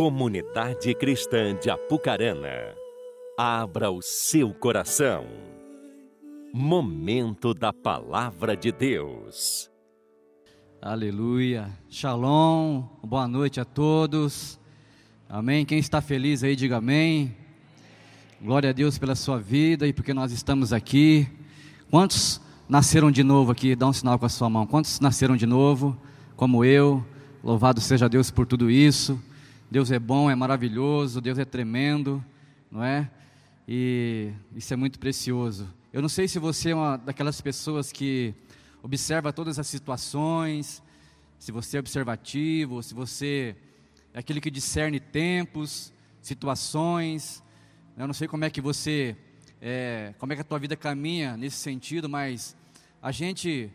Comunidade Cristã de Apucarana, abra o seu coração. Momento da Palavra de Deus. Aleluia. Shalom. Boa noite a todos. Amém. Quem está feliz aí, diga amém. Glória a Deus pela sua vida e porque nós estamos aqui. Quantos nasceram de novo aqui? Dá um sinal com a sua mão. Quantos nasceram de novo, como eu? Louvado seja Deus por tudo isso. Deus é bom, é maravilhoso, Deus é tremendo, não é? E isso é muito precioso. Eu não sei se você é uma daquelas pessoas que observa todas as situações, se você é observativo, se você é aquele que discerne tempos, situações. Eu não sei como é que você, é, como é que a tua vida caminha nesse sentido, mas a gente,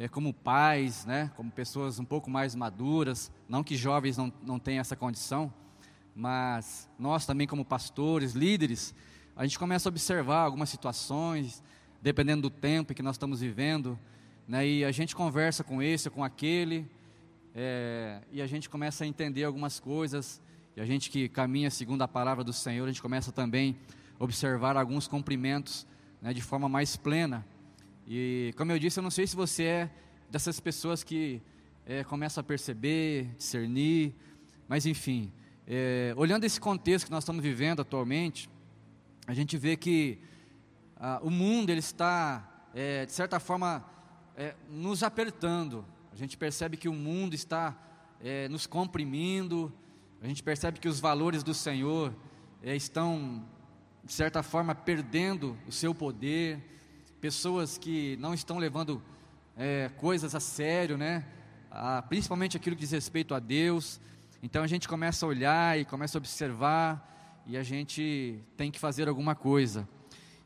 é, como pais, né, como pessoas um pouco mais maduras, não que jovens não, não tenham essa condição, mas nós também como pastores, líderes, a gente começa a observar algumas situações, dependendo do tempo que nós estamos vivendo, né, e a gente conversa com esse, com aquele, é, e a gente começa a entender algumas coisas, e a gente que caminha segundo a palavra do Senhor, a gente começa também a observar alguns cumprimentos né, de forma mais plena. E como eu disse, eu não sei se você é dessas pessoas que é, começa a perceber, discernir, mas enfim, é, olhando esse contexto que nós estamos vivendo atualmente, a gente vê que o mundo ele está, é, de certa forma, é, nos apertando. A gente percebe que o mundo está é, nos comprimindo. A gente percebe que os valores do Senhor é, estão, de certa forma, perdendo o seu poder. Pessoas que não estão levando é, coisas a sério, né? Principalmente aquilo que diz respeito a Deus. Então a gente começa a olhar e começa a observar e a gente tem que fazer alguma coisa.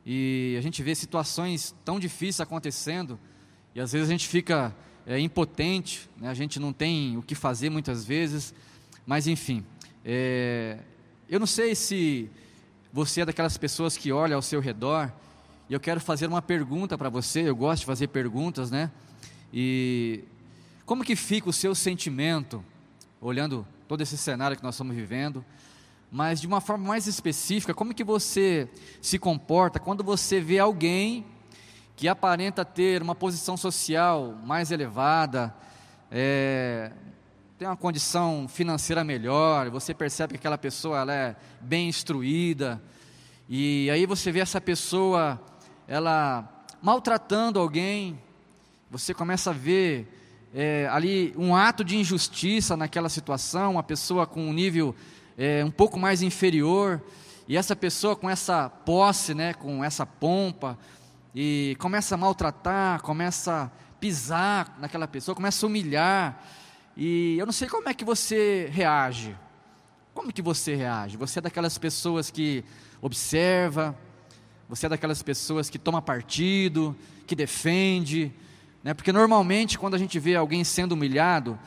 E a gente vê situações tão difíceis acontecendo e às vezes a gente fica é, impotente, né? a gente não tem o que fazer muitas vezes, mas enfim, é, eu não sei se você é daquelas pessoas que olha ao seu redor, e eu quero fazer uma pergunta para você, eu gosto de fazer perguntas, né? E como que fica o seu sentimento, olhando todo esse cenário que nós estamos vivendo, mas de uma forma mais específica, como que você se comporta quando você vê alguém que aparenta ter uma posição social mais elevada, é, tem uma condição financeira melhor, você percebe que aquela pessoa ela é bem instruída, e aí você vê essa pessoa ela maltratando alguém, você começa a ver é, ali um ato de injustiça naquela situação, uma pessoa com um nível é, um pouco mais inferior, e essa pessoa com essa posse, né, com essa pompa, e começa a maltratar, começa a pisar naquela pessoa, começa a humilhar. E eu não sei como é que você reage. Como que você reage? Você é daquelas pessoas que observa, você é daquelas pessoas que toma partido, que defende, né? Porque normalmente quando a gente vê alguém sendo humilhado,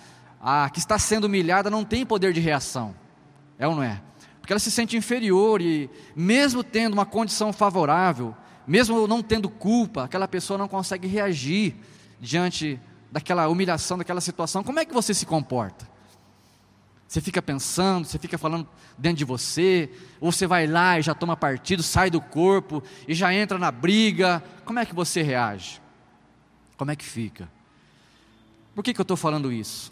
a que está sendo humilhada não tem poder de reação. É ou não é? Porque ela se sente inferior e mesmo tendo uma condição favorável, mesmo não tendo culpa, aquela pessoa não consegue reagir diante daquela humilhação, daquela situação. Como é que você se comporta? Você fica pensando, você fica falando dentro de você, ou você vai lá e já toma partido, sai do corpo e já entra na briga. Como é que você reage? Como é que fica? Por que, que eu estou falando isso?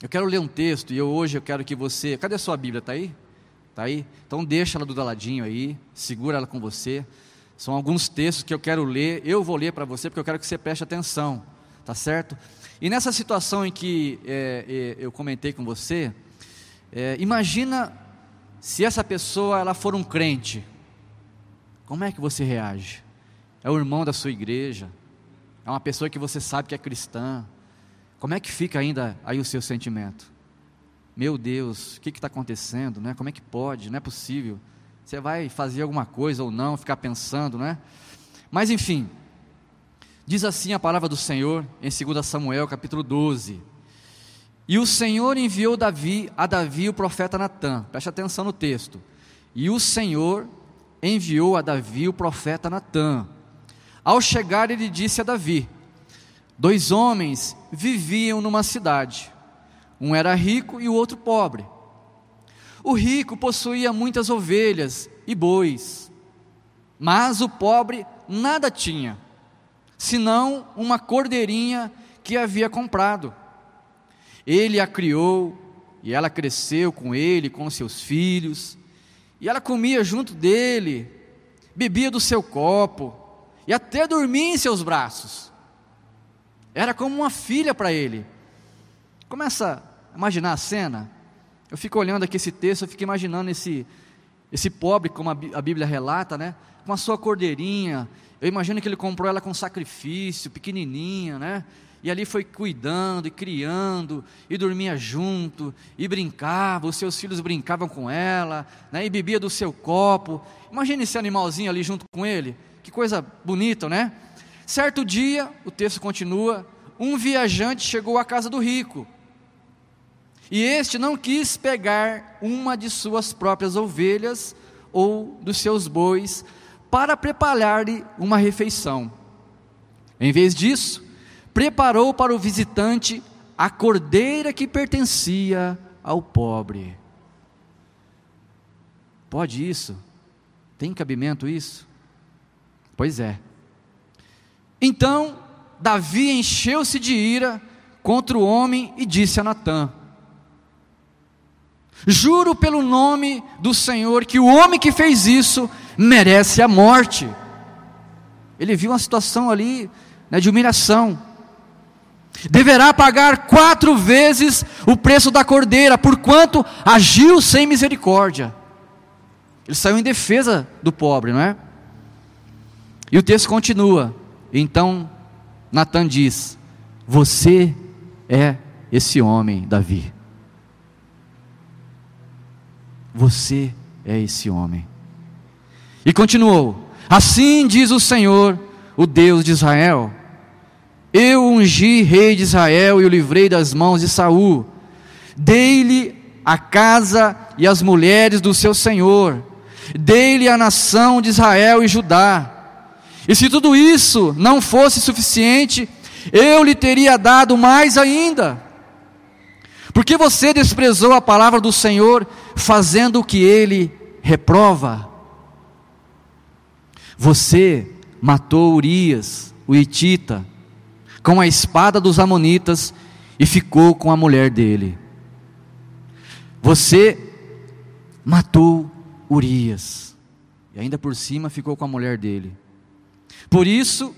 Eu quero ler um texto e eu, hoje eu quero que você. Cadê a sua Bíblia? Está aí? Está aí? Então deixa ela do ladinho aí, segura ela com você. São alguns textos que eu quero ler, eu vou ler para você, porque eu quero que você preste atenção, tá certo? E nessa situação em que é, é, eu comentei com você, é, imagina se essa pessoa ela for um crente, como é que você reage? É o irmão da sua igreja, é uma pessoa que você sabe que é cristã, como é que fica ainda aí o seu sentimento? Meu Deus, o que está acontecendo? Né? Como é que pode? Não é possível. Você vai fazer alguma coisa ou não, ficar pensando, né? Mas enfim, diz assim a palavra do Senhor em 2 Samuel capítulo 12. E o Senhor enviou Davi a Davi o profeta Natã. Preste atenção no texto. E o Senhor enviou a Davi o profeta Natã. Ao chegar, ele disse a Davi: Dois homens viviam numa cidade. Um era rico e o outro pobre. O rico possuía muitas ovelhas e bois, mas o pobre nada tinha, senão uma cordeirinha que havia comprado. Ele a criou e ela cresceu com ele, com seus filhos, e ela comia junto dele, bebia do seu copo e até dormia em seus braços. Era como uma filha para ele. Começa a imaginar a cena. Eu fico olhando aqui esse texto, eu fico imaginando esse, esse pobre, como a Bíblia relata, né? Com a sua cordeirinha. Eu imagino que ele comprou ela com sacrifício, pequenininha, né? E ali foi cuidando e criando, e dormia junto, e brincava, os seus filhos brincavam com ela, né? e bebia do seu copo. Imagine esse animalzinho ali junto com ele, que coisa bonita, né? Certo dia, o texto continua, um viajante chegou à casa do rico, e este não quis pegar uma de suas próprias ovelhas ou dos seus bois para preparar-lhe uma refeição. Em vez disso, preparou para o visitante a cordeira que pertencia ao pobre. Pode isso? Tem cabimento isso? Pois é. Então, Davi encheu-se de ira contra o homem e disse a Natã: Juro pelo nome do Senhor que o homem que fez isso merece a morte. Ele viu uma situação ali né, de humilhação. Deverá pagar quatro vezes o preço da cordeira, porquanto agiu sem misericórdia. Ele saiu em defesa do pobre, não é? E o texto continua. Então Natan diz: Você é esse homem, Davi. Você é esse homem. E continuou: Assim diz o Senhor, o Deus de Israel: Eu ungi rei de Israel e o livrei das mãos de Saul. Dei-lhe a casa e as mulheres do seu senhor. Dei-lhe a nação de Israel e Judá. E se tudo isso não fosse suficiente, eu lhe teria dado mais ainda. Porque você desprezou a palavra do Senhor, fazendo o que ele reprova. Você matou Urias, o Itita, com a espada dos Amonitas e ficou com a mulher dele. Você matou Urias e ainda por cima ficou com a mulher dele. Por isso,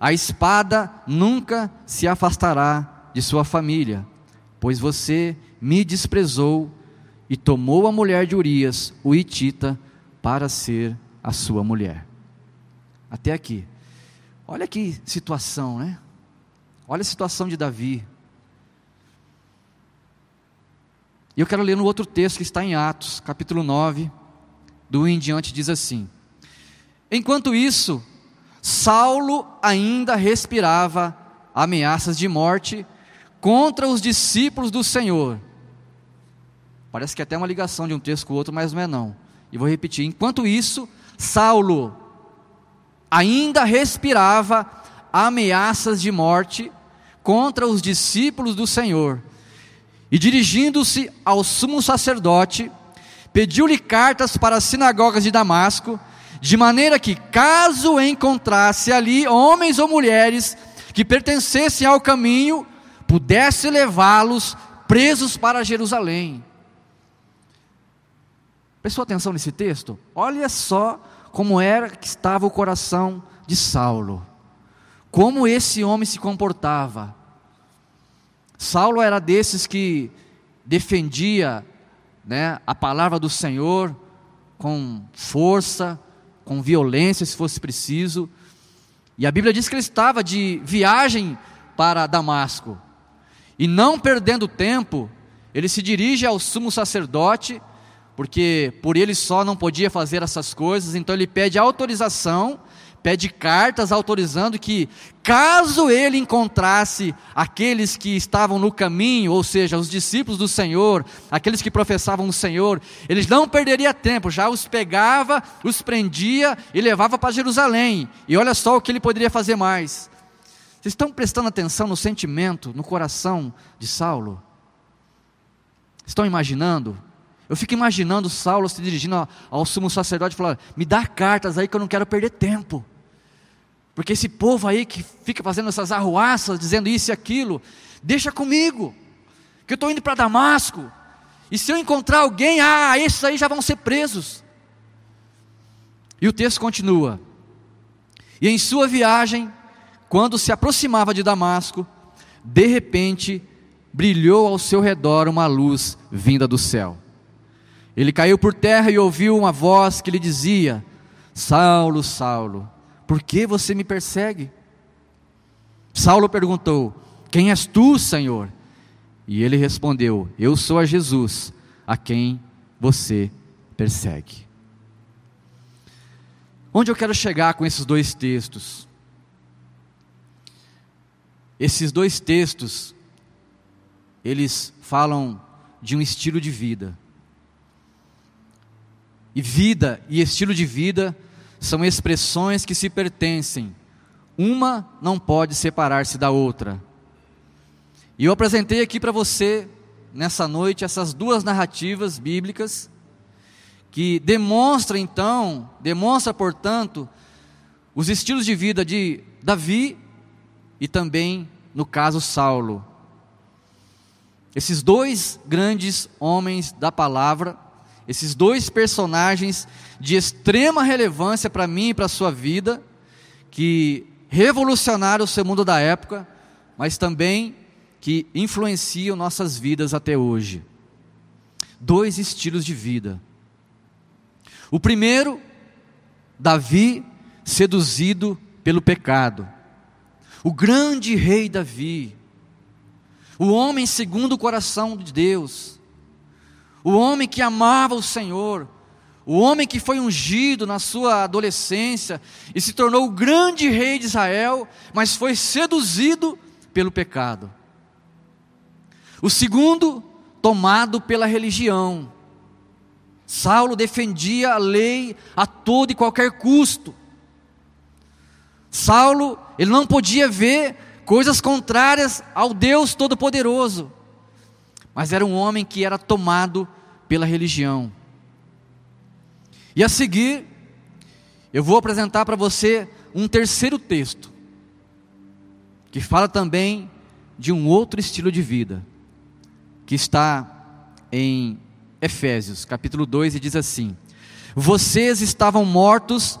a espada nunca se afastará de sua família pois você me desprezou e tomou a mulher de Urias, o Itita, para ser a sua mulher. Até aqui. Olha que situação, né? Olha a situação de Davi. E eu quero ler no outro texto que está em Atos, capítulo 9, do 1 em diante, diz assim: Enquanto isso, Saulo ainda respirava ameaças de morte contra os discípulos do Senhor. Parece que é até uma ligação de um texto com o outro, mas não é não. E vou repetir: enquanto isso, Saulo ainda respirava ameaças de morte contra os discípulos do Senhor. E dirigindo-se ao sumo sacerdote, pediu-lhe cartas para as sinagogas de Damasco, de maneira que, caso encontrasse ali homens ou mulheres que pertencessem ao caminho, pudesse levá-los presos para Jerusalém. Prestou atenção nesse texto? Olha só como era que estava o coração de Saulo. Como esse homem se comportava. Saulo era desses que defendia né, a palavra do Senhor com força, com violência, se fosse preciso. E a Bíblia diz que ele estava de viagem para Damasco. E não perdendo tempo, ele se dirige ao sumo sacerdote, porque por ele só não podia fazer essas coisas, então ele pede autorização, pede cartas autorizando que, caso ele encontrasse aqueles que estavam no caminho, ou seja, os discípulos do Senhor, aqueles que professavam o Senhor, eles não perderia tempo, já os pegava, os prendia e levava para Jerusalém. E olha só o que ele poderia fazer mais. Vocês estão prestando atenção no sentimento, no coração de Saulo? Estão imaginando? Eu fico imaginando Saulo se dirigindo ao, sumo sacerdote e falando: Me dá cartas aí que eu não quero perder tempo. Porque esse povo aí que fica fazendo essas arruaças, dizendo isso e aquilo, deixa comigo, que eu estou indo para Damasco. E se eu encontrar alguém, ah, esses aí já vão ser presos. E o texto continua. E em sua viagem, quando se aproximava de Damasco, de repente brilhou ao seu redor uma luz vinda do céu. Ele caiu por terra e ouviu uma voz que lhe dizia: Saulo, Saulo, por que você me persegue? Saulo perguntou: Quem és tu, Senhor? E ele respondeu: Eu sou a Jesus, a quem você persegue. Onde eu quero chegar com esses dois textos? Esses dois textos, eles falam de um estilo de vida. E vida e estilo de vida são expressões que se pertencem. Uma não pode separar-se da outra. E eu apresentei aqui para você, nessa noite, essas duas narrativas bíblicas, que demonstram então, demonstra, portanto, os estilos de vida de Davi e também, no caso, Saulo. Esses dois grandes homens da palavra, esses dois personagens de extrema relevância para mim e para a sua vida, que revolucionaram o seu mundo da época, mas também que influenciam nossas vidas até hoje. Dois estilos de vida. O primeiro, Davi seduzido pelo pecado. O grande rei Davi, o homem segundo o coração de Deus, o homem que amava o Senhor, o homem que foi ungido na sua adolescência e se tornou o grande rei de Israel, mas foi seduzido pelo pecado. O segundo, tomado pela religião. Saulo defendia a lei a todo e qualquer custo. Saulo, ele não podia ver coisas contrárias ao Deus Todo-Poderoso, mas era um homem que era tomado pela religião. E a seguir, eu vou apresentar para você um terceiro texto, que fala também de um outro estilo de vida, que está em Efésios, capítulo 2, e diz assim: Vocês estavam mortos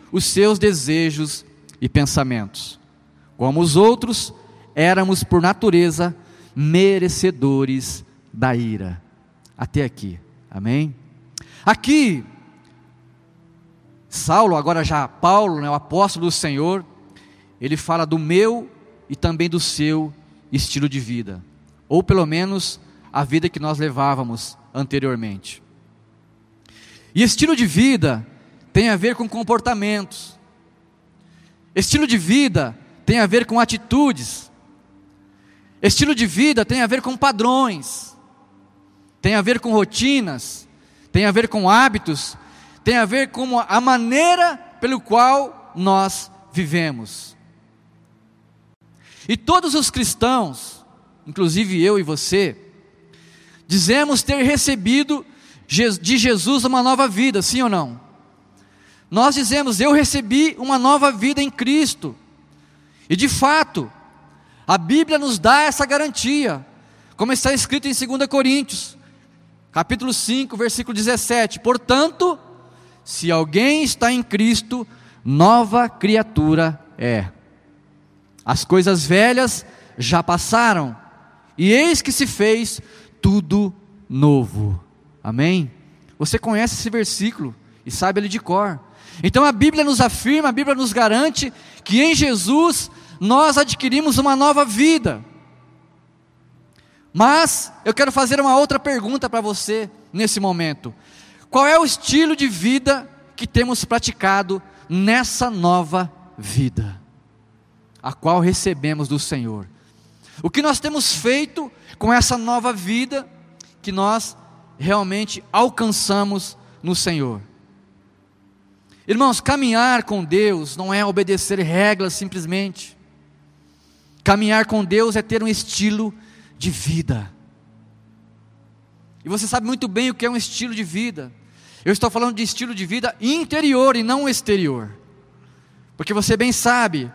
os seus desejos e pensamentos. Como os outros, éramos por natureza merecedores da ira. Até aqui, amém? Aqui, Saulo, agora já Paulo, né, o apóstolo do Senhor, ele fala do meu e também do seu estilo de vida, ou pelo menos a vida que nós levávamos anteriormente. E estilo de vida tem a ver com comportamentos. Estilo de vida tem a ver com atitudes. Estilo de vida tem a ver com padrões. Tem a ver com rotinas, tem a ver com hábitos, tem a ver com a maneira pelo qual nós vivemos. E todos os cristãos, inclusive eu e você, dizemos ter recebido de Jesus uma nova vida, sim ou não? Nós dizemos, eu recebi uma nova vida em Cristo. E de fato, a Bíblia nos dá essa garantia, como está escrito em 2 Coríntios, capítulo 5, versículo 17. Portanto, se alguém está em Cristo, nova criatura é. As coisas velhas já passaram, e eis que se fez tudo novo. Amém? Você conhece esse versículo e sabe ele de cor. Então a Bíblia nos afirma, a Bíblia nos garante que em Jesus nós adquirimos uma nova vida. Mas eu quero fazer uma outra pergunta para você nesse momento. Qual é o estilo de vida que temos praticado nessa nova vida, a qual recebemos do Senhor? O que nós temos feito com essa nova vida que nós realmente alcançamos no Senhor? Irmãos, caminhar com Deus não é obedecer regras simplesmente. Caminhar com Deus é ter um estilo de vida. E você sabe muito bem o que é um estilo de vida. Eu estou falando de estilo de vida interior e não exterior. Porque você bem sabe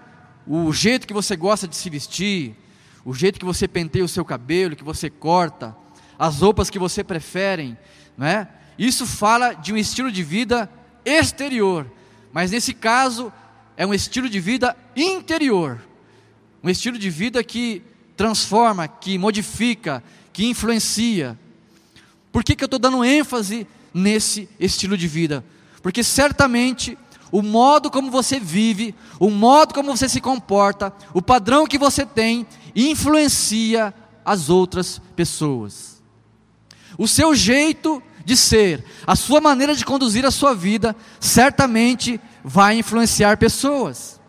o jeito que você gosta de se vestir, o jeito que você penteia o seu cabelo, que você corta, as roupas que você prefere, não é? Isso fala de um estilo de vida exterior, mas nesse caso é um estilo de vida interior. Um estilo de vida que transforma, que modifica, que influencia. Por que, que eu estou dando ênfase nesse estilo de vida? Porque certamente o modo como você vive, o modo como você se comporta, o padrão que você tem, influencia as outras pessoas. O seu jeito de ser, a sua maneira de conduzir a sua vida, certamente vai influenciar pessoas.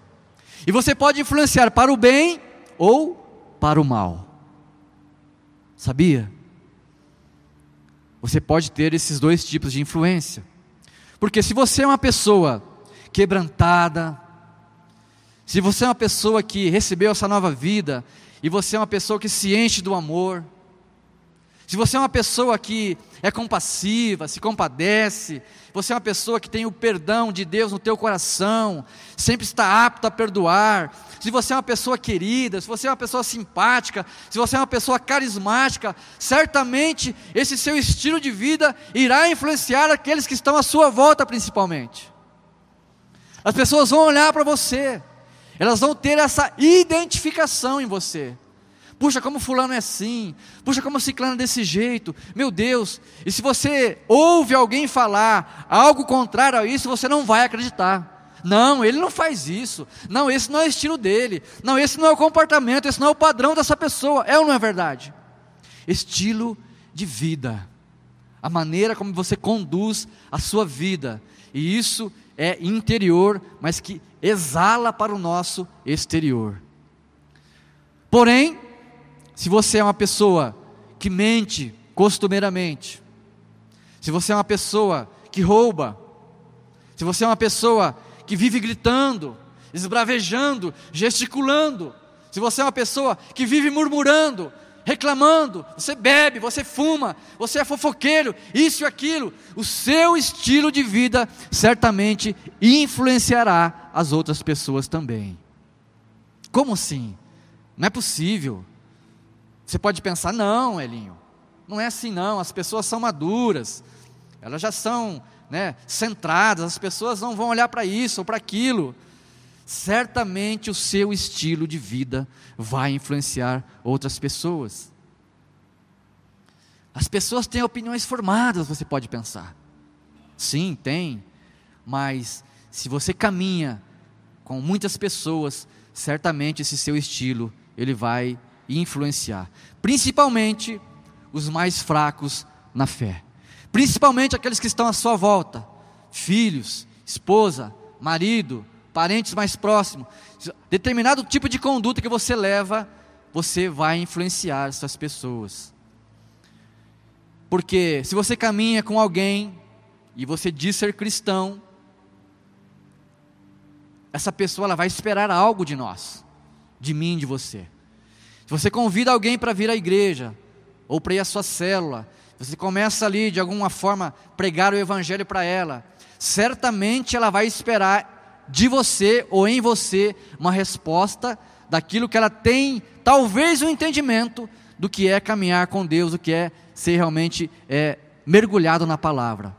E você pode influenciar para o bem ou para o mal. Sabia? Você pode ter esses dois tipos de influência. Porque se você é uma pessoa quebrantada, se você é uma pessoa que recebeu essa nova vida, e você é uma pessoa que se enche do amor, se você é uma pessoa que é compassiva, se compadece, você é uma pessoa que tem o perdão de Deus no teu coração, sempre está apto a perdoar, se você é uma pessoa querida, se você é uma pessoa simpática, se você é uma pessoa carismática, certamente esse seu estilo de vida irá influenciar aqueles que estão à sua volta principalmente. As pessoas vão olhar para você, elas vão ter essa identificação em você. Puxa, como fulano é assim. Puxa, como ciclano é desse jeito. Meu Deus. E se você ouve alguém falar algo contrário a isso, você não vai acreditar. Não, ele não faz isso. Não, esse não é o estilo dele. Não, esse não é o comportamento, esse não é o padrão dessa pessoa. É ou não é verdade? Estilo de vida. A maneira como você conduz a sua vida. E isso é interior, mas que exala para o nosso exterior. Porém, se você é uma pessoa que mente costumeiramente, se você é uma pessoa que rouba, se você é uma pessoa que vive gritando, esbravejando, gesticulando, se você é uma pessoa que vive murmurando, reclamando, você bebe, você fuma, você é fofoqueiro, isso e aquilo, o seu estilo de vida certamente influenciará as outras pessoas também. Como assim? Não é possível. Você pode pensar, não, Elinho, não é assim não, as pessoas são maduras, elas já são né, centradas, as pessoas não vão olhar para isso ou para aquilo. Certamente o seu estilo de vida vai influenciar outras pessoas. As pessoas têm opiniões formadas, você pode pensar. Sim, tem, mas se você caminha com muitas pessoas, certamente esse seu estilo ele vai e influenciar, principalmente os mais fracos na fé, principalmente aqueles que estão à sua volta, filhos, esposa, marido, parentes mais próximos. Determinado tipo de conduta que você leva, você vai influenciar essas pessoas. Porque se você caminha com alguém e você diz ser cristão, essa pessoa ela vai esperar algo de nós, de mim, de você. Se você convida alguém para vir à igreja, ou para ir à sua célula, você começa ali de alguma forma pregar o evangelho para ela, certamente ela vai esperar de você ou em você uma resposta daquilo que ela tem, talvez um entendimento do que é caminhar com Deus, do que é ser realmente é, mergulhado na palavra.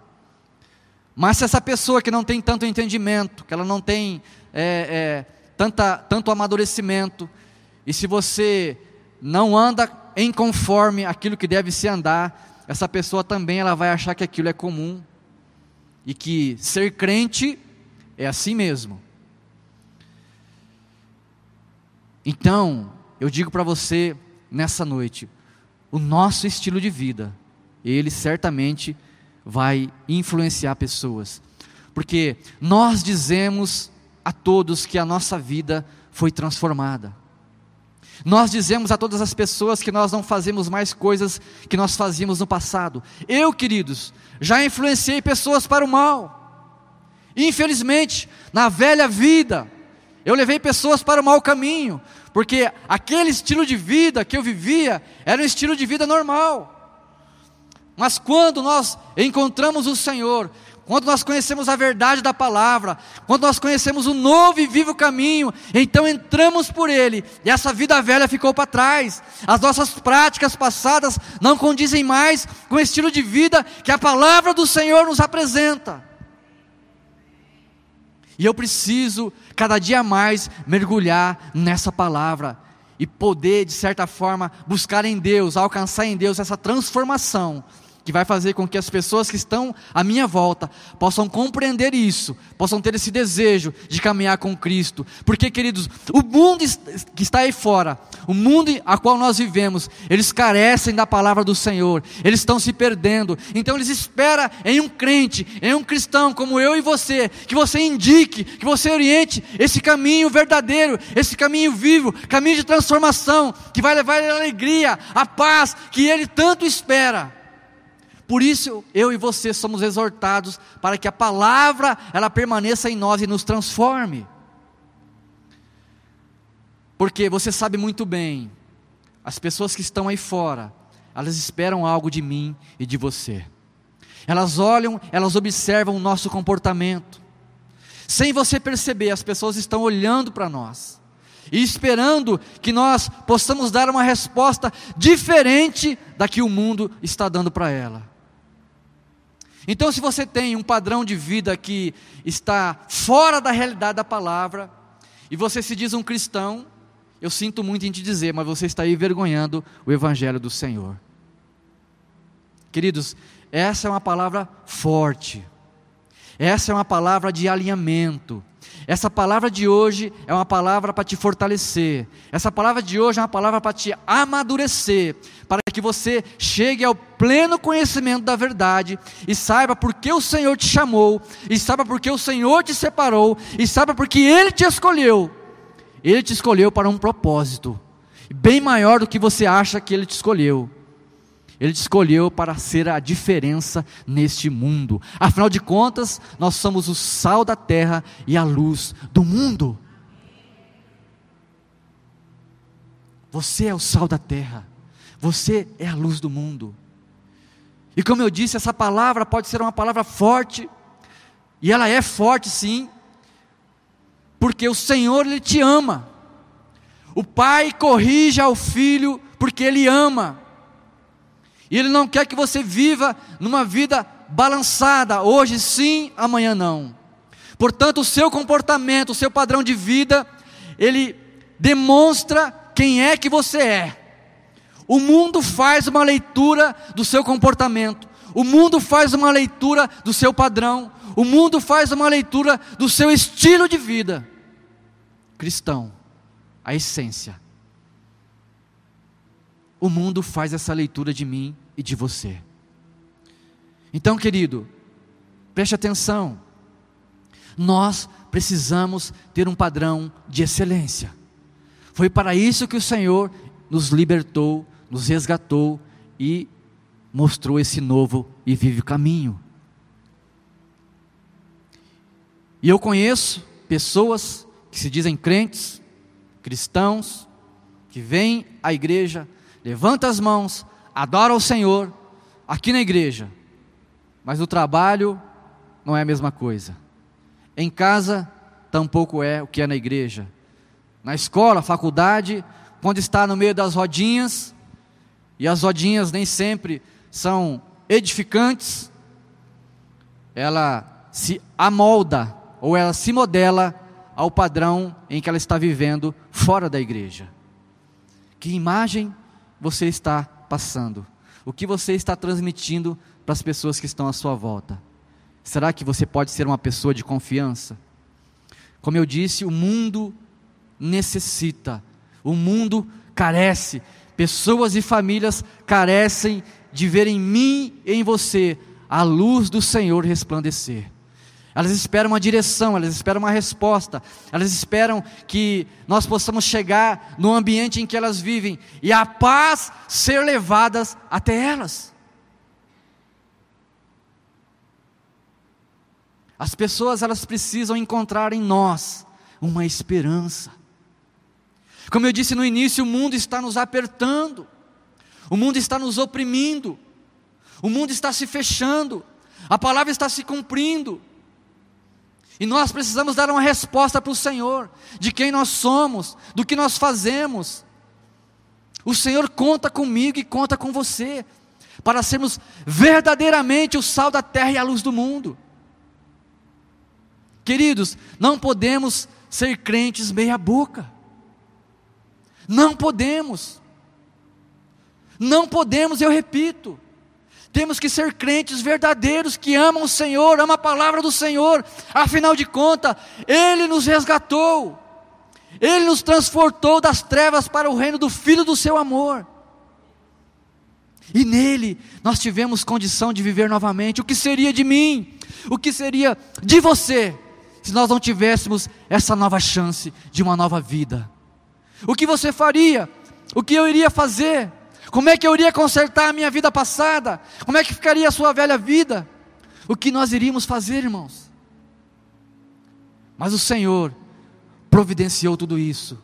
Mas se essa pessoa que não tem tanto entendimento, que ela não tem é, é, tanta, tanto amadurecimento, e se você não anda em conforme aquilo que deve se andar, essa pessoa também ela vai achar que aquilo é comum e que ser crente é assim mesmo. Então, eu digo para você nessa noite, o nosso estilo de vida, ele certamente vai influenciar pessoas. Porque nós dizemos a todos que a nossa vida foi transformada. Nós dizemos a todas as pessoas que nós não fazemos mais coisas que nós fazíamos no passado. Eu, queridos, já influenciei pessoas para o mal. Infelizmente, na velha vida, eu levei pessoas para o mau caminho, porque aquele estilo de vida que eu vivia era um estilo de vida normal. Mas quando nós encontramos o Senhor, quando nós conhecemos a verdade da palavra, quando nós conhecemos o novo e vivo caminho, então entramos por ele, e essa vida velha ficou para trás. As nossas práticas passadas não condizem mais com o estilo de vida que a palavra do Senhor nos apresenta. E eu preciso cada dia mais mergulhar nessa palavra e poder, de certa forma, buscar em Deus, alcançar em Deus essa transformação que vai fazer com que as pessoas que estão à minha volta possam compreender isso, possam ter esse desejo de caminhar com Cristo. Porque, queridos, o mundo que está aí fora, o mundo a qual nós vivemos, eles carecem da palavra do Senhor, eles estão se perdendo. Então eles esperam em um crente, em um cristão como eu e você, que você indique, que você oriente esse caminho verdadeiro, esse caminho vivo, caminho de transformação, que vai levar a alegria, a paz que ele tanto espera. Por isso, eu e você somos exortados para que a palavra ela permaneça em nós e nos transforme. Porque você sabe muito bem, as pessoas que estão aí fora, elas esperam algo de mim e de você. Elas olham, elas observam o nosso comportamento. Sem você perceber, as pessoas estão olhando para nós e esperando que nós possamos dar uma resposta diferente da que o mundo está dando para ela. Então, se você tem um padrão de vida que está fora da realidade da palavra, e você se diz um cristão, eu sinto muito em te dizer, mas você está aí envergonhando o Evangelho do Senhor. Queridos, essa é uma palavra forte, essa é uma palavra de alinhamento, essa palavra de hoje é uma palavra para te fortalecer. Essa palavra de hoje é uma palavra para te amadurecer, para que você chegue ao pleno conhecimento da verdade e saiba por que o Senhor te chamou, e saiba por que o Senhor te separou, e saiba por que Ele te escolheu. Ele te escolheu para um propósito, bem maior do que você acha que Ele te escolheu. Ele te escolheu para ser a diferença neste mundo. Afinal de contas, nós somos o sal da terra e a luz do mundo. Você é o sal da terra. Você é a luz do mundo. E como eu disse, essa palavra pode ser uma palavra forte, e ela é forte sim, porque o Senhor ele te ama. O pai corrige ao filho porque ele ama. E Ele não quer que você viva numa vida balançada, hoje sim, amanhã não. Portanto, o seu comportamento, o seu padrão de vida, ele demonstra quem é que você é. O mundo faz uma leitura do seu comportamento, o mundo faz uma leitura do seu padrão, o mundo faz uma leitura do seu estilo de vida. Cristão, a essência o mundo faz essa leitura de mim e de você. Então, querido, preste atenção. Nós precisamos ter um padrão de excelência. Foi para isso que o Senhor nos libertou, nos resgatou e mostrou esse novo e vivo caminho. E eu conheço pessoas que se dizem crentes, cristãos, que vêm à igreja, levanta as mãos, adora o Senhor aqui na igreja, mas no trabalho não é a mesma coisa. Em casa tampouco é o que é na igreja. Na escola, faculdade, quando está no meio das rodinhas, e as rodinhas nem sempre são edificantes, ela se amolda ou ela se modela ao padrão em que ela está vivendo fora da igreja. Que imagem você está passando? O que você está transmitindo para as pessoas que estão à sua volta? Será que você pode ser uma pessoa de confiança? Como eu disse, o mundo necessita, o mundo carece Pessoas e famílias carecem de ver em mim e em você a luz do Senhor resplandecer. Elas esperam uma direção, elas esperam uma resposta, elas esperam que nós possamos chegar no ambiente em que elas vivem e a paz ser levadas até elas. As pessoas elas precisam encontrar em nós uma esperança. Como eu disse no início, o mundo está nos apertando, o mundo está nos oprimindo, o mundo está se fechando, a palavra está se cumprindo, e nós precisamos dar uma resposta para o Senhor, de quem nós somos, do que nós fazemos. O Senhor conta comigo e conta com você, para sermos verdadeiramente o sal da terra e a luz do mundo. Queridos, não podemos ser crentes meia-boca. Não podemos. Não podemos, eu repito. Temos que ser crentes verdadeiros que amam o Senhor, amam a palavra do Senhor. Afinal de contas, Ele nos resgatou. Ele nos transportou das trevas para o reino do Filho do seu amor. E nele nós tivemos condição de viver novamente. O que seria de mim? O que seria de você? Se nós não tivéssemos essa nova chance de uma nova vida. O que você faria? O que eu iria fazer? Como é que eu iria consertar a minha vida passada? Como é que ficaria a sua velha vida? O que nós iríamos fazer, irmãos? Mas o Senhor providenciou tudo isso,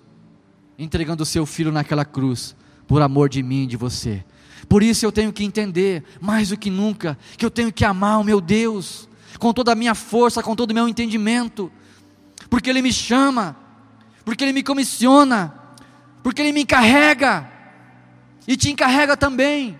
entregando o seu filho naquela cruz, por amor de mim e de você. Por isso eu tenho que entender, mais do que nunca, que eu tenho que amar o meu Deus, com toda a minha força, com todo o meu entendimento, porque Ele me chama, porque Ele me comissiona, porque Ele me encarrega, e te encarrega também,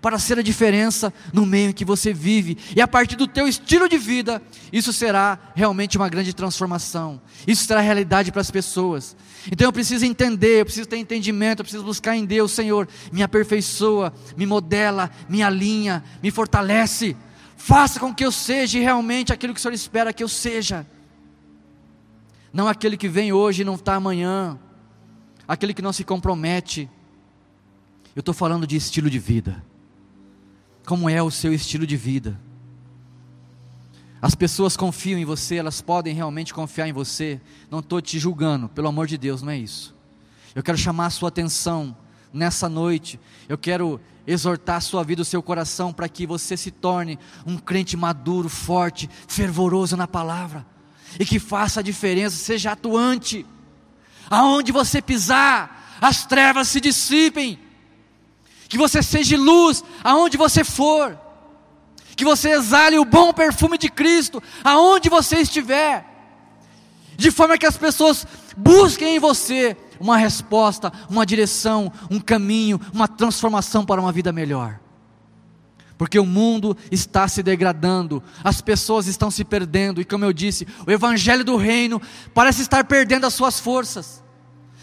para ser a diferença no meio em que você vive, e a partir do teu estilo de vida, isso será realmente uma grande transformação, isso será realidade para as pessoas. Então eu preciso entender, eu preciso ter entendimento, eu preciso buscar em Deus, Senhor, me aperfeiçoa, me modela, me alinha, me fortalece, faça com que eu seja realmente aquilo que o Senhor espera que eu seja, não aquele que vem hoje e não está amanhã, aquele que não se compromete. Eu estou falando de estilo de vida. Como é o seu estilo de vida? As pessoas confiam em você, elas podem realmente confiar em você. Não estou te julgando, pelo amor de Deus, não é isso. Eu quero chamar a sua atenção nessa noite. Eu quero exortar a sua vida, o seu coração, para que você se torne um crente maduro, forte, fervoroso na palavra, e que faça a diferença, seja atuante aonde você pisar, as trevas se dissipem, que você seja luz aonde você for, que você exale o bom perfume de Cristo aonde você estiver, de forma que as pessoas busquem em você uma resposta, uma direção, um caminho, uma transformação para uma vida melhor. Porque o mundo está se degradando, as pessoas estão se perdendo, e como eu disse, o evangelho do reino parece estar perdendo as suas forças.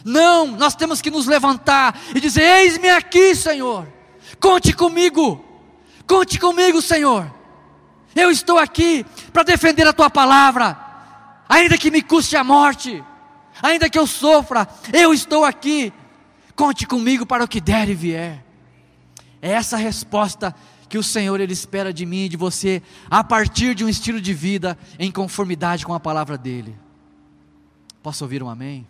Não, nós temos que nos levantar e dizer: Eis-me aqui, Senhor, conte comigo, conte comigo, Senhor. Eu estou aqui para defender a tua palavra, ainda que me custe a morte, ainda que eu sofra, eu estou aqui. Conte comigo para o que der e vier. É essa resposta que o Senhor ele espera de mim e de você a partir de um estilo de vida em conformidade com a palavra dele. Posso ouvir um amém?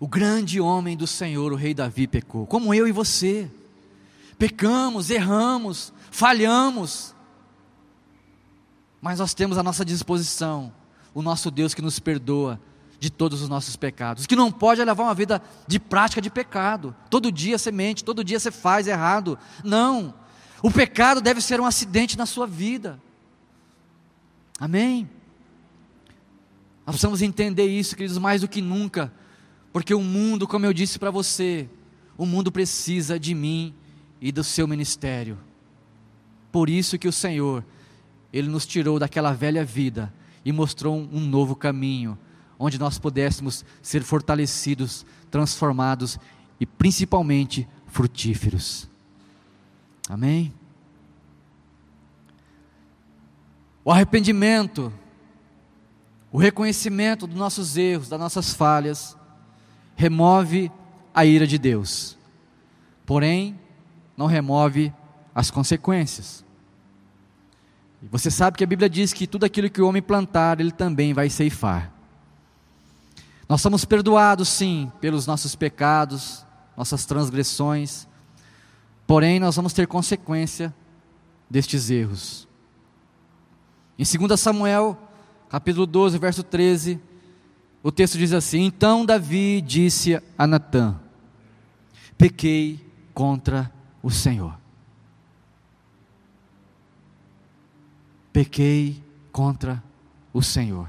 O grande homem do Senhor, o rei Davi, pecou, como eu e você. Pecamos, erramos, falhamos. Mas nós temos à nossa disposição o nosso Deus que nos perdoa de todos os nossos pecados, que não pode levar uma vida de prática de pecado. Todo dia você mente, todo dia você faz errado. Não. O pecado deve ser um acidente na sua vida. Amém? Nós precisamos entender isso, queridos, mais do que nunca, porque o mundo, como eu disse para você, o mundo precisa de mim e do seu ministério. Por isso que o Senhor, Ele nos tirou daquela velha vida e mostrou um novo caminho onde nós pudéssemos ser fortalecidos, transformados e principalmente frutíferos. Amém? O arrependimento, o reconhecimento dos nossos erros, das nossas falhas, remove a ira de Deus, porém, não remove as consequências. Você sabe que a Bíblia diz que tudo aquilo que o homem plantar, ele também vai ceifar. Nós somos perdoados, sim, pelos nossos pecados, nossas transgressões, porém, nós vamos ter consequência destes erros. Em 2 Samuel, capítulo 12, verso 13, o texto diz assim: Então Davi disse a Natã: Pequei contra o Senhor. Pequei contra o Senhor.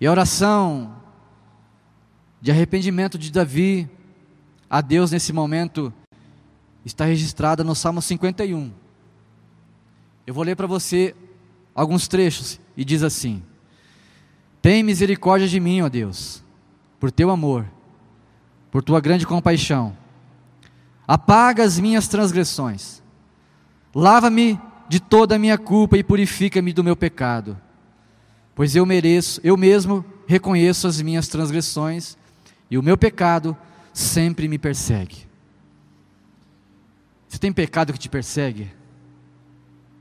E a oração de arrependimento de Davi a Deus nesse momento está registrada no Salmo 51. Eu vou ler para você alguns trechos e diz assim: Tem misericórdia de mim, ó Deus, por teu amor, por tua grande compaixão. Apaga as minhas transgressões. Lava-me de toda a minha culpa e purifica-me do meu pecado. Pois eu mereço, eu mesmo reconheço as minhas transgressões e o meu pecado sempre me persegue. Você tem pecado que te persegue?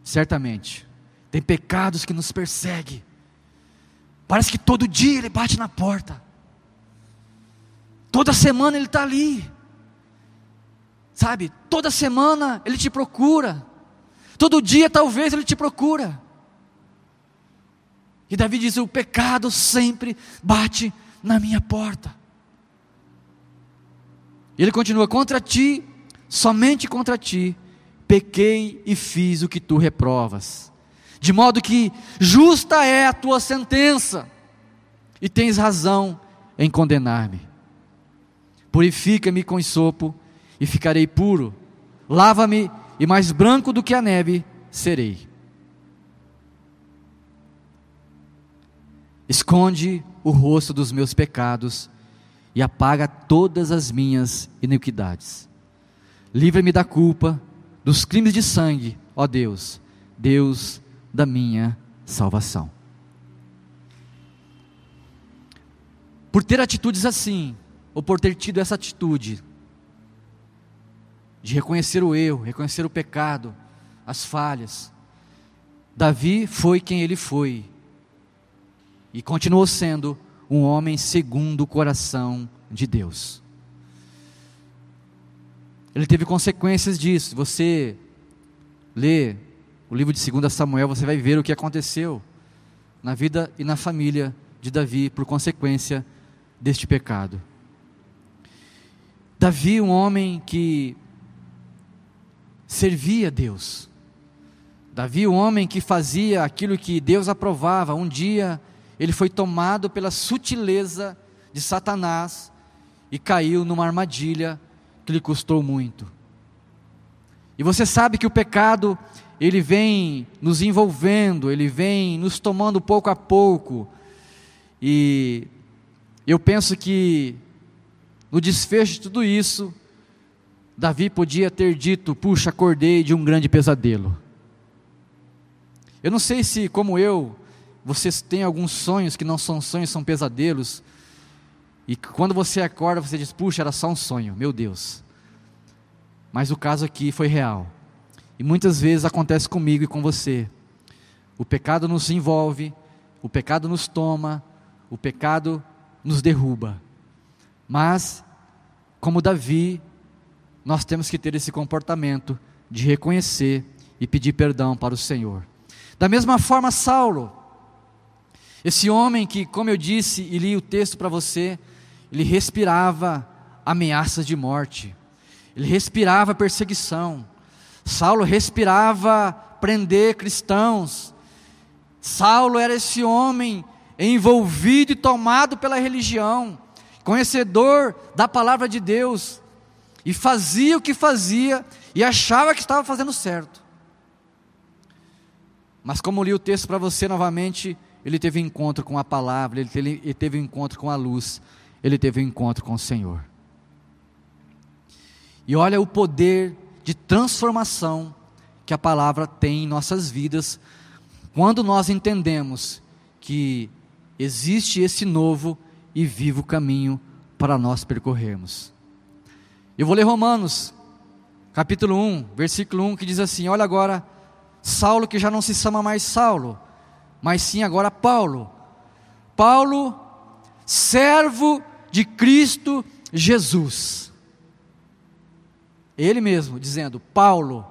Certamente. Tem pecados que nos perseguem. Parece que todo dia ele bate na porta. Toda semana ele está ali. Sabe? Toda semana ele te procura. Todo dia talvez ele te procura. E Davi diz: O pecado sempre bate na minha porta. E ele continua: Contra ti, somente contra ti, pequei e fiz o que tu reprovas, de modo que justa é a tua sentença, e tens razão em condenar-me. Purifica-me com sopo e ficarei puro, lava-me e mais branco do que a neve serei. Esconde o rosto dos meus pecados e apaga todas as minhas iniquidades. Livra-me da culpa dos crimes de sangue, ó Deus, Deus da minha salvação. Por ter atitudes assim, ou por ter tido essa atitude, de reconhecer o erro, reconhecer o pecado, as falhas, Davi foi quem ele foi, e continuou sendo um homem segundo o coração de Deus ele teve consequências disso. Você lê o livro de 2 Samuel, você vai ver o que aconteceu na vida e na família de Davi por consequência deste pecado. Davi, um homem que servia a Deus. Davi, um homem que fazia aquilo que Deus aprovava. Um dia ele foi tomado pela sutileza de Satanás e caiu numa armadilha que lhe custou muito. E você sabe que o pecado, ele vem nos envolvendo, ele vem nos tomando pouco a pouco. E eu penso que no desfecho de tudo isso, Davi podia ter dito: Puxa, acordei de um grande pesadelo. Eu não sei se, como eu, vocês têm alguns sonhos que não são sonhos, são pesadelos. E quando você acorda, você diz: puxa, era só um sonho, meu Deus. Mas o caso aqui foi real. E muitas vezes acontece comigo e com você. O pecado nos envolve, o pecado nos toma, o pecado nos derruba. Mas, como Davi, nós temos que ter esse comportamento de reconhecer e pedir perdão para o Senhor. Da mesma forma, Saulo, esse homem que, como eu disse e li o texto para você, ele respirava ameaças de morte, ele respirava perseguição. Saulo respirava prender cristãos. Saulo era esse homem envolvido e tomado pela religião, conhecedor da palavra de Deus, e fazia o que fazia e achava que estava fazendo certo. Mas como li o texto para você novamente, ele teve um encontro com a palavra, ele teve, ele teve um encontro com a luz, ele teve um encontro com o Senhor. E olha o poder de transformação que a palavra tem em nossas vidas, quando nós entendemos que existe esse novo e vivo caminho para nós percorrermos. Eu vou ler Romanos, capítulo 1, versículo 1, que diz assim: Olha agora, Saulo que já não se chama mais Saulo, mas sim agora Paulo. Paulo, servo de Cristo Jesus. Ele mesmo dizendo: Paulo,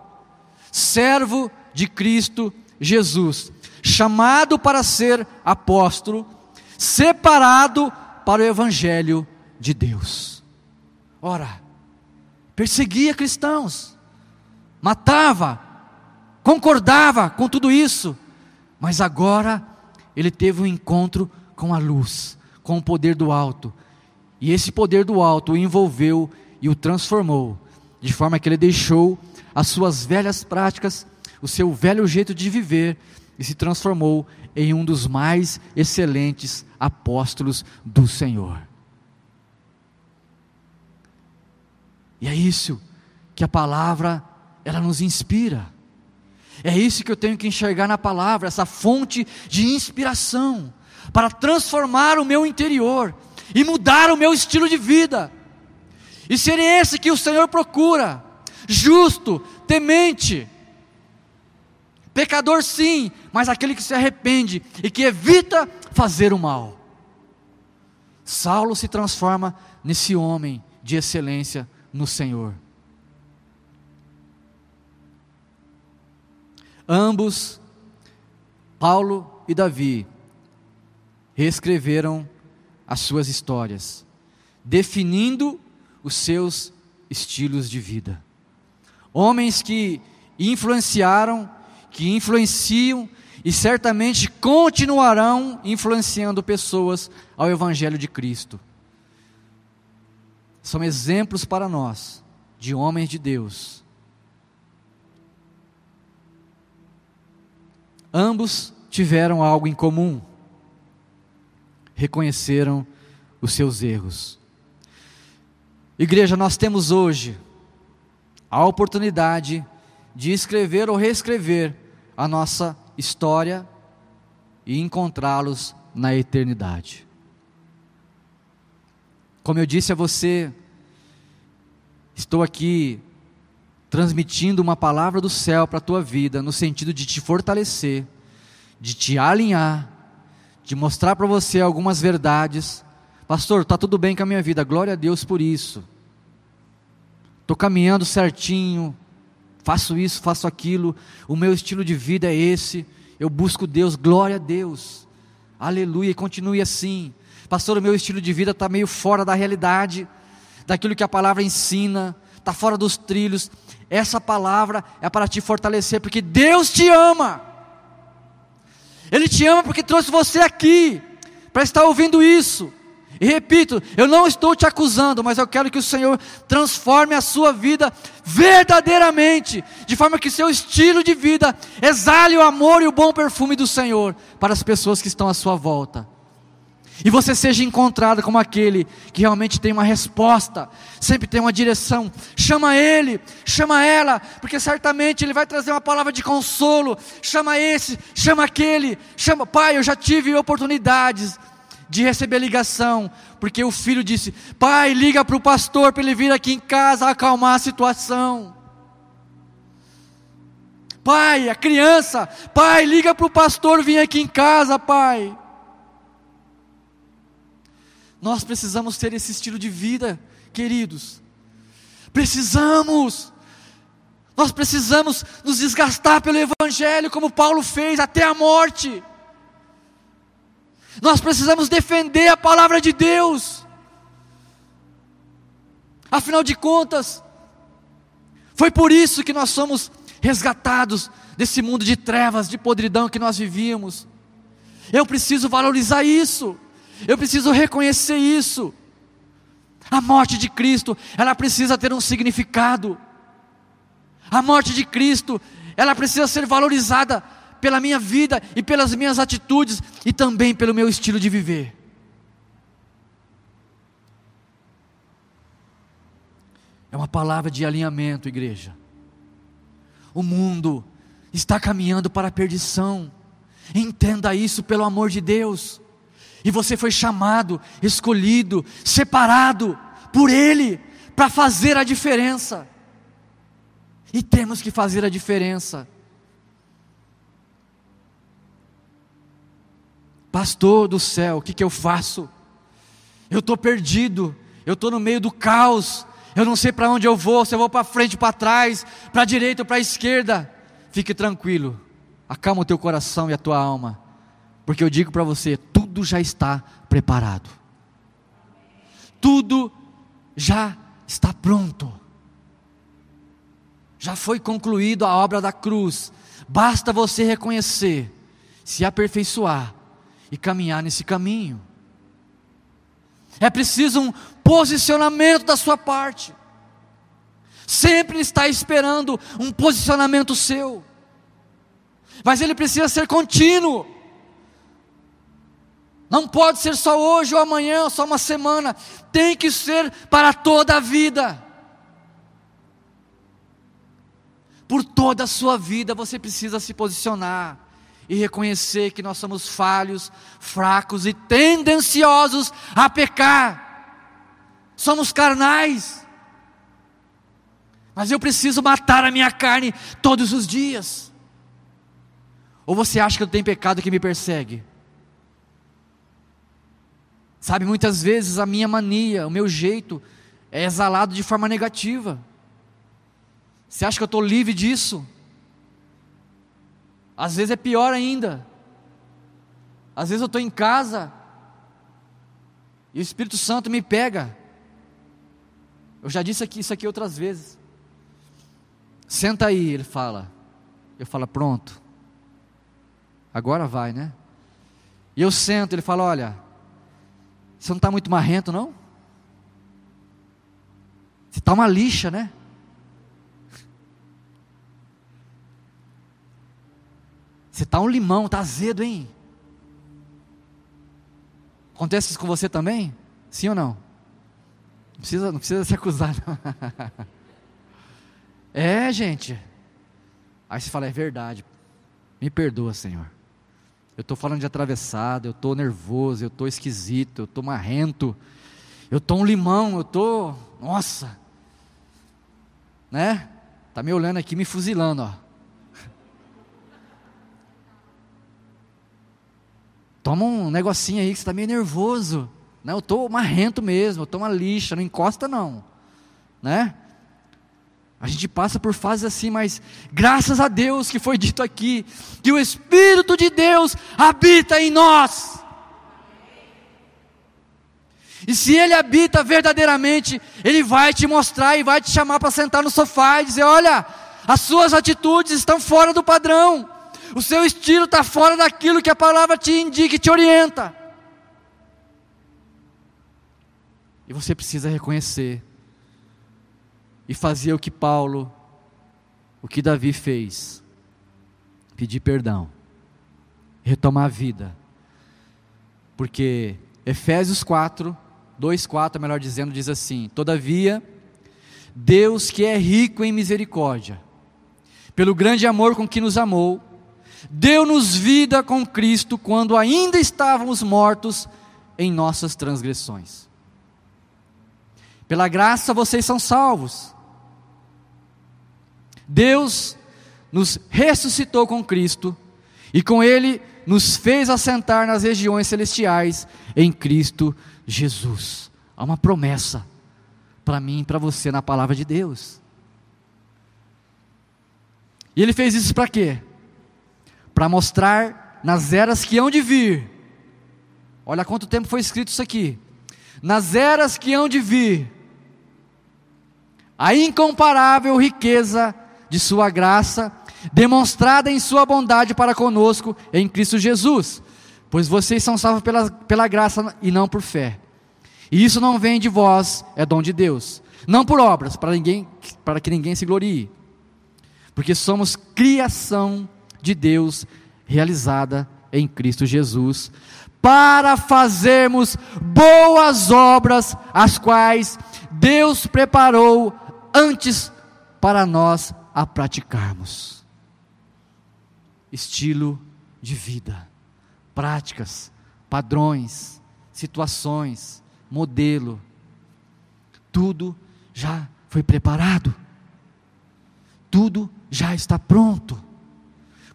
servo de Cristo Jesus, chamado para ser apóstolo, separado para o evangelho de Deus. Ora, perseguia cristãos, matava, concordava com tudo isso, mas agora ele teve um encontro com a luz, com o poder do alto, e esse poder do alto o envolveu e o transformou, de forma que ele deixou as suas velhas práticas, o seu velho jeito de viver, e se transformou em um dos mais excelentes apóstolos do Senhor. E é isso que a palavra ela nos inspira. É isso que eu tenho que enxergar na palavra, essa fonte de inspiração para transformar o meu interior e mudar o meu estilo de vida. E ser esse que o Senhor procura, justo, temente, pecador sim, mas aquele que se arrepende e que evita fazer o mal. Saulo se transforma nesse homem de excelência no Senhor. Ambos, Paulo e Davi, reescreveram as suas histórias, definindo os seus estilos de vida. Homens que influenciaram, que influenciam e certamente continuarão influenciando pessoas ao Evangelho de Cristo. São exemplos para nós de homens de Deus. Ambos tiveram algo em comum reconheceram os seus erros. Igreja, nós temos hoje a oportunidade de escrever ou reescrever a nossa história e encontrá-los na eternidade. Como eu disse a você, estou aqui transmitindo uma palavra do céu para a tua vida, no sentido de te fortalecer, de te alinhar, de mostrar para você algumas verdades. Pastor, está tudo bem com a minha vida, glória a Deus por isso. Estou caminhando certinho, faço isso, faço aquilo, o meu estilo de vida é esse, eu busco Deus, glória a Deus, aleluia, e continue assim. Pastor, o meu estilo de vida está meio fora da realidade, daquilo que a palavra ensina, está fora dos trilhos. Essa palavra é para te fortalecer, porque Deus te ama. Ele te ama porque trouxe você aqui para estar ouvindo isso. E repito, eu não estou te acusando, mas eu quero que o Senhor transforme a sua vida verdadeiramente, de forma que seu estilo de vida exale o amor e o bom perfume do Senhor para as pessoas que estão à sua volta e você seja encontrado como aquele que realmente tem uma resposta, sempre tem uma direção. Chama ele, chama ela, porque certamente ele vai trazer uma palavra de consolo. Chama esse, chama aquele, chama, pai, eu já tive oportunidades de receber ligação, porque o filho disse: Pai, liga para o pastor para ele vir aqui em casa acalmar a situação. Pai, a criança, pai, liga para o pastor vir aqui em casa, pai. Nós precisamos ter esse estilo de vida, queridos. Precisamos. Nós precisamos nos desgastar pelo Evangelho, como Paulo fez até a morte. Nós precisamos defender a palavra de Deus. Afinal de contas, foi por isso que nós somos resgatados desse mundo de trevas, de podridão que nós vivíamos. Eu preciso valorizar isso. Eu preciso reconhecer isso. A morte de Cristo, ela precisa ter um significado. A morte de Cristo, ela precisa ser valorizada pela minha vida e pelas minhas atitudes e também pelo meu estilo de viver. É uma palavra de alinhamento, igreja. O mundo está caminhando para a perdição. Entenda isso pelo amor de Deus. E você foi chamado, escolhido, separado por Ele para fazer a diferença. E temos que fazer a diferença. Pastor do céu, o que, que eu faço? Eu estou perdido, eu estou no meio do caos, eu não sei para onde eu vou, se eu vou para frente, para trás, para a direita ou para a esquerda. Fique tranquilo, acalma o teu coração e a tua alma, porque eu digo para você: tudo já está preparado, tudo já está pronto, já foi concluído a obra da cruz, basta você reconhecer, se aperfeiçoar e caminhar nesse caminho. É preciso um posicionamento da sua parte. Sempre está esperando um posicionamento seu. Mas ele precisa ser contínuo. Não pode ser só hoje ou amanhã, ou só uma semana. Tem que ser para toda a vida. Por toda a sua vida você precisa se posicionar e reconhecer que nós somos falhos, fracos e tendenciosos a pecar. Somos carnais. Mas eu preciso matar a minha carne todos os dias. Ou você acha que eu tenho pecado que me persegue? Sabe, muitas vezes a minha mania, o meu jeito é exalado de forma negativa. Você acha que eu estou livre disso? Às vezes é pior ainda. Às vezes eu estou em casa e o Espírito Santo me pega. Eu já disse aqui, isso aqui outras vezes. Senta aí, ele fala. Eu falo, pronto. Agora vai, né? E eu sento, ele fala: Olha, você não está muito marrento, não? Você está uma lixa, né? Você está um limão, está azedo, hein? Acontece isso com você também? Sim ou não? Não precisa, não precisa se acusar, não. É, gente. Aí você fala, é verdade. Me perdoa, Senhor. Eu estou falando de atravessado, eu estou nervoso, eu estou esquisito, eu estou marrento, eu estou um limão, eu estou. Nossa! Né? Tá me olhando aqui, me fuzilando, ó. Toma um negocinho aí que você está meio nervoso. Né? Eu estou marrento mesmo, eu estou uma lixa, não encosta não. Né? A gente passa por fases assim, mas graças a Deus que foi dito aqui, que o Espírito de Deus habita em nós. E se Ele habita verdadeiramente, Ele vai te mostrar e vai te chamar para sentar no sofá e dizer: olha, as suas atitudes estão fora do padrão o seu estilo está fora daquilo que a palavra te indica e te orienta. E você precisa reconhecer e fazer o que Paulo, o que Davi fez: pedir perdão, retomar a vida. Porque Efésios 4, 2, 4, melhor dizendo, diz assim: Todavia, Deus que é rico em misericórdia, pelo grande amor com que nos amou, deu-nos vida com Cristo quando ainda estávamos mortos em nossas transgressões. Pela graça vocês são salvos. Deus nos ressuscitou com Cristo e com Ele nos fez assentar nas regiões celestiais em Cristo Jesus. Há uma promessa para mim e para você na palavra de Deus. E Ele fez isso para quê? Para mostrar nas eras que hão de vir. Olha quanto tempo foi escrito isso aqui. Nas eras que hão de vir, a incomparável riqueza de Sua graça, demonstrada em Sua bondade para conosco em Cristo Jesus. Pois vocês são salvos pela, pela graça e não por fé. E isso não vem de vós, é dom de Deus. Não por obras, para, ninguém, para que ninguém se glorie. Porque somos criação de Deus realizada em Cristo Jesus, para fazermos boas obras, as quais Deus preparou antes para nós a praticarmos. Estilo de vida, práticas padrões, situações, modelo. Tudo já foi preparado. Tudo já está pronto.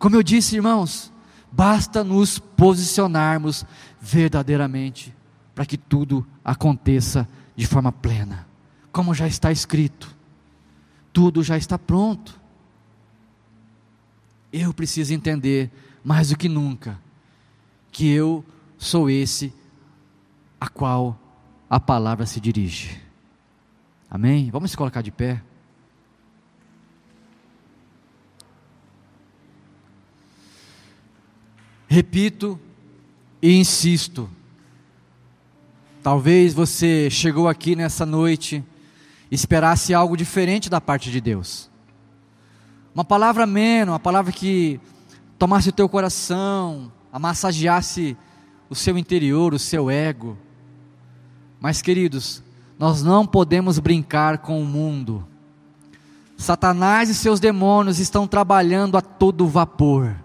Como eu disse, irmãos, basta nos posicionarmos verdadeiramente para que tudo aconteça de forma plena. Como já está escrito, tudo já está pronto. Eu preciso entender mais do que nunca que eu sou esse a qual a palavra se dirige. Amém? Vamos se colocar de pé. Repito e insisto. Talvez você chegou aqui nessa noite esperasse algo diferente da parte de Deus. Uma palavra menos, uma palavra que tomasse o teu coração, amassageasse o seu interior, o seu ego. Mas, queridos, nós não podemos brincar com o mundo. Satanás e seus demônios estão trabalhando a todo vapor.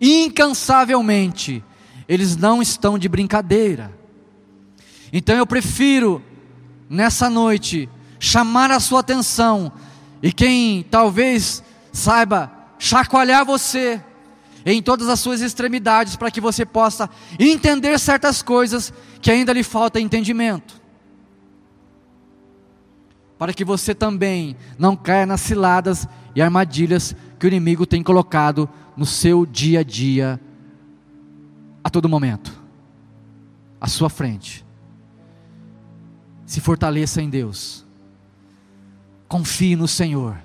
Incansavelmente, eles não estão de brincadeira. Então eu prefiro, nessa noite, chamar a sua atenção, e quem talvez saiba chacoalhar você, em todas as suas extremidades, para que você possa entender certas coisas que ainda lhe falta entendimento. Para que você também não caia nas ciladas e armadilhas que o inimigo tem colocado no seu dia a dia, a todo momento, à sua frente. Se fortaleça em Deus, confie no Senhor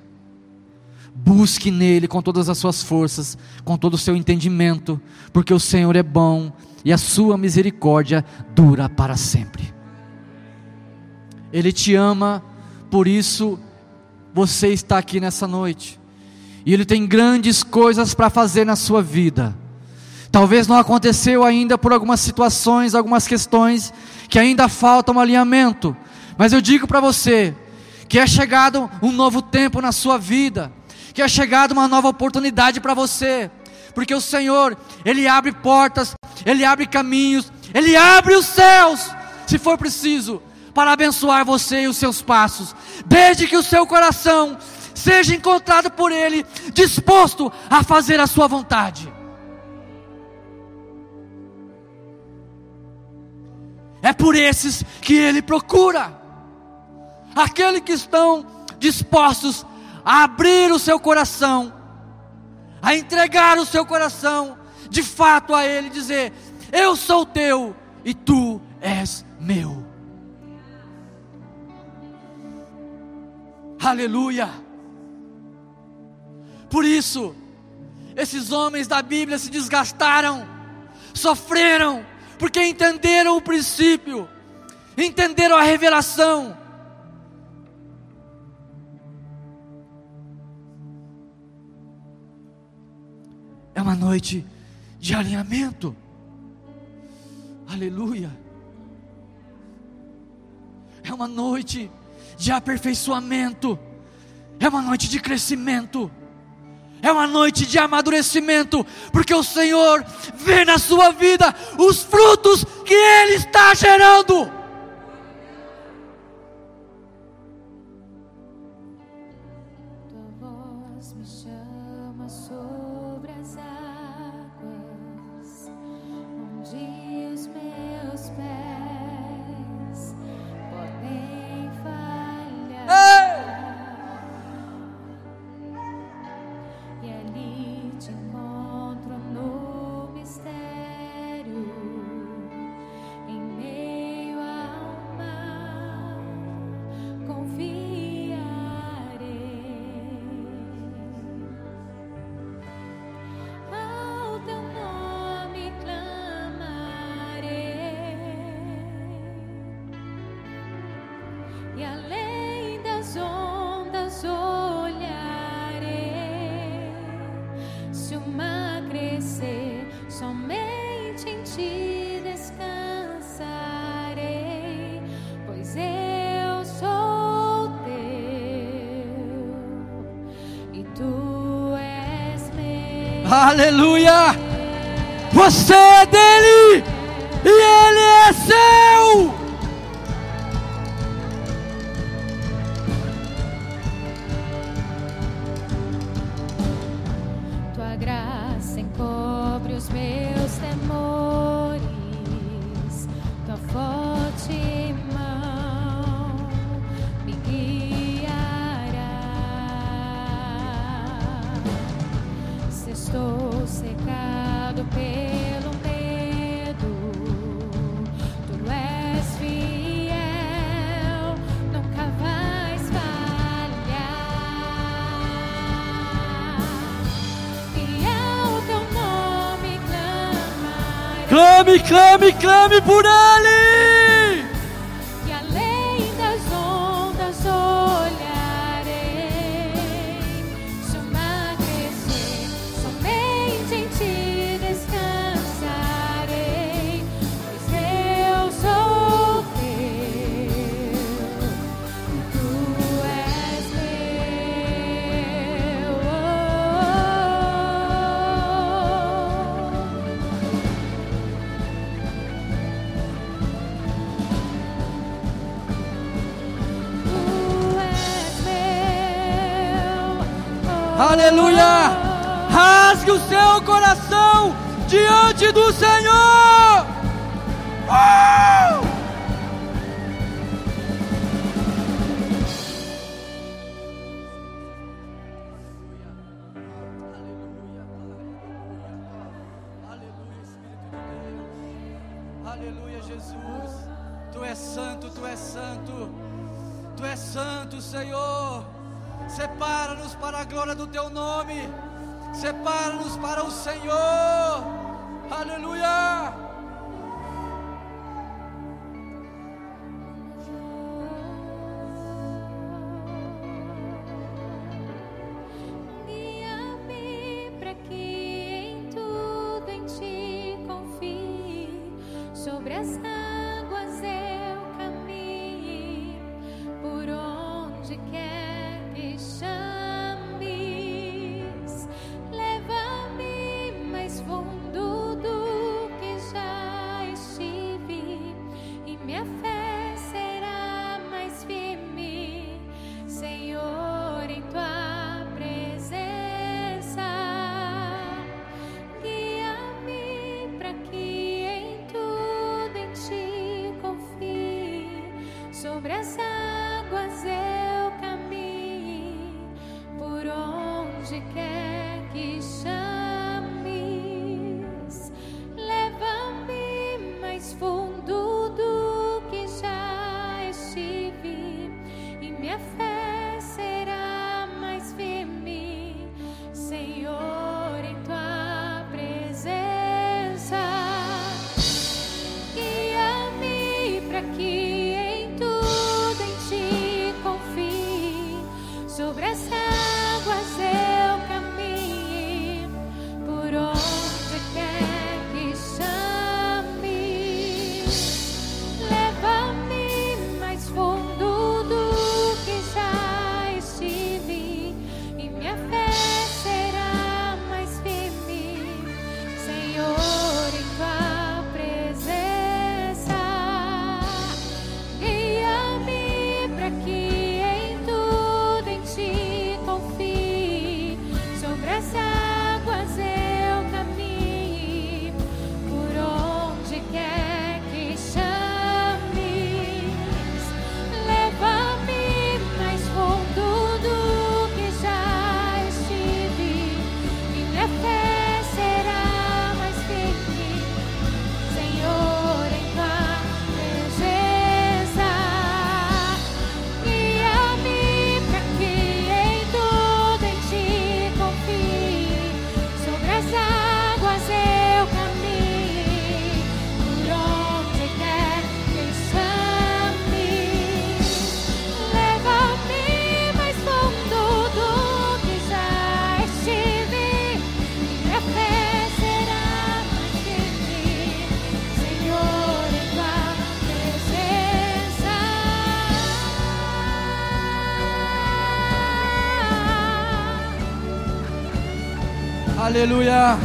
Busque nele com todas as suas forças, com todo o seu entendimento, porque o Senhor é bom e a sua misericórdia dura para sempre. Ele te ama, por isso você está aqui nessa noite. E ele tem grandes coisas para fazer na sua vida. Talvez não aconteceu ainda por algumas situações, algumas questões que ainda faltam um alinhamento. Mas eu digo para você que é chegado um novo tempo na sua vida que é chegada uma nova oportunidade para você, porque o Senhor, Ele abre portas, Ele abre caminhos, Ele abre os céus, se for preciso, para abençoar você e os seus passos, desde que o seu coração seja encontrado por Ele, disposto a fazer a sua vontade. É por esses que Ele procura, aqueles que estão dispostos a abrir o seu coração, a entregar o seu coração de fato a Ele, dizer: Eu sou teu e tu és meu. Aleluia. Por isso, esses homens da Bíblia se desgastaram, sofreram, porque entenderam o princípio, entenderam a revelação É uma noite de alinhamento. Aleluia. É uma noite de aperfeiçoamento. É uma noite de crescimento. É uma noite de amadurecimento, porque o Senhor vê na sua vida os frutos que Ele está gerando. Você Clame, clame, clame por Ele! coração diante do Senhor. para o Senhor. Aleluia.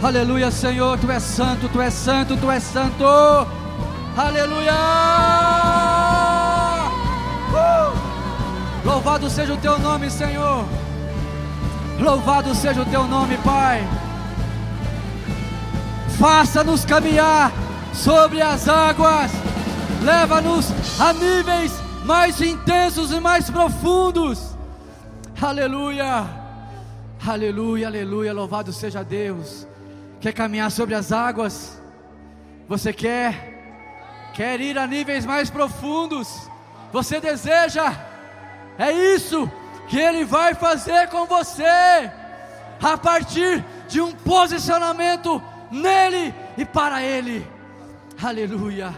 Aleluia, Senhor, tu és santo, tu és santo, tu és santo. Aleluia. Uh! Louvado seja o teu nome, Senhor. Louvado seja o teu nome, Pai. Faça-nos caminhar sobre as águas. Leva-nos a níveis mais intensos e mais profundos. Aleluia. Aleluia, aleluia. Louvado seja Deus. Quer caminhar sobre as águas? Você quer? Quer ir a níveis mais profundos? Você deseja? É isso que Ele vai fazer com você, a partir de um posicionamento nele e para Ele. Aleluia.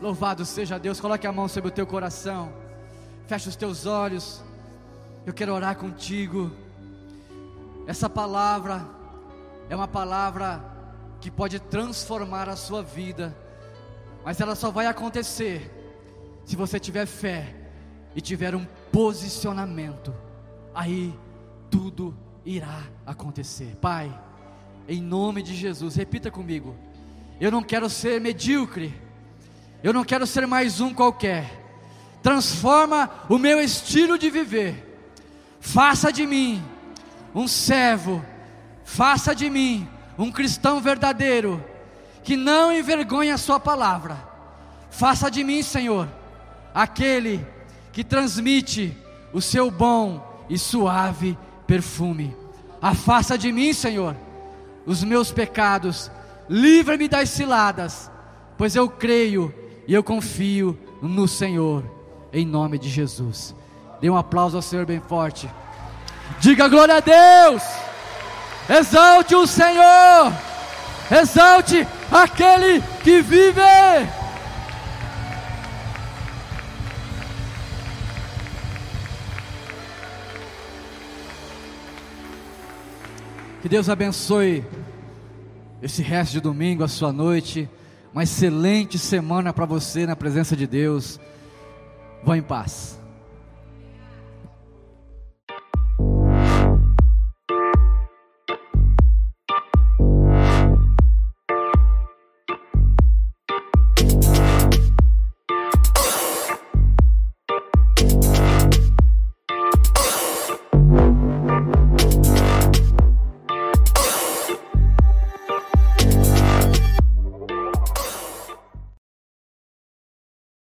Louvado seja Deus. Coloque a mão sobre o teu coração. Feche os teus olhos. Eu quero orar contigo. Essa palavra é uma palavra que pode transformar a sua vida, mas ela só vai acontecer se você tiver fé e tiver um posicionamento. Aí tudo irá acontecer. Pai, em nome de Jesus, repita comigo. Eu não quero ser medíocre. Eu não quero ser mais um qualquer. Transforma o meu estilo de viver. Faça de mim um servo. Faça de mim um cristão verdadeiro que não envergonha a sua palavra. Faça de mim, Senhor, aquele que transmite o seu bom e suave perfume. Afasta de mim, Senhor, os meus pecados, livra-me das ciladas, pois eu creio e eu confio no Senhor, em nome de Jesus. Dê um aplauso ao Senhor bem forte. Diga glória a Deus. Exalte o Senhor. Exalte aquele que vive. Que Deus abençoe esse resto de domingo, a sua noite. Uma excelente semana para você na presença de Deus. Vá em paz.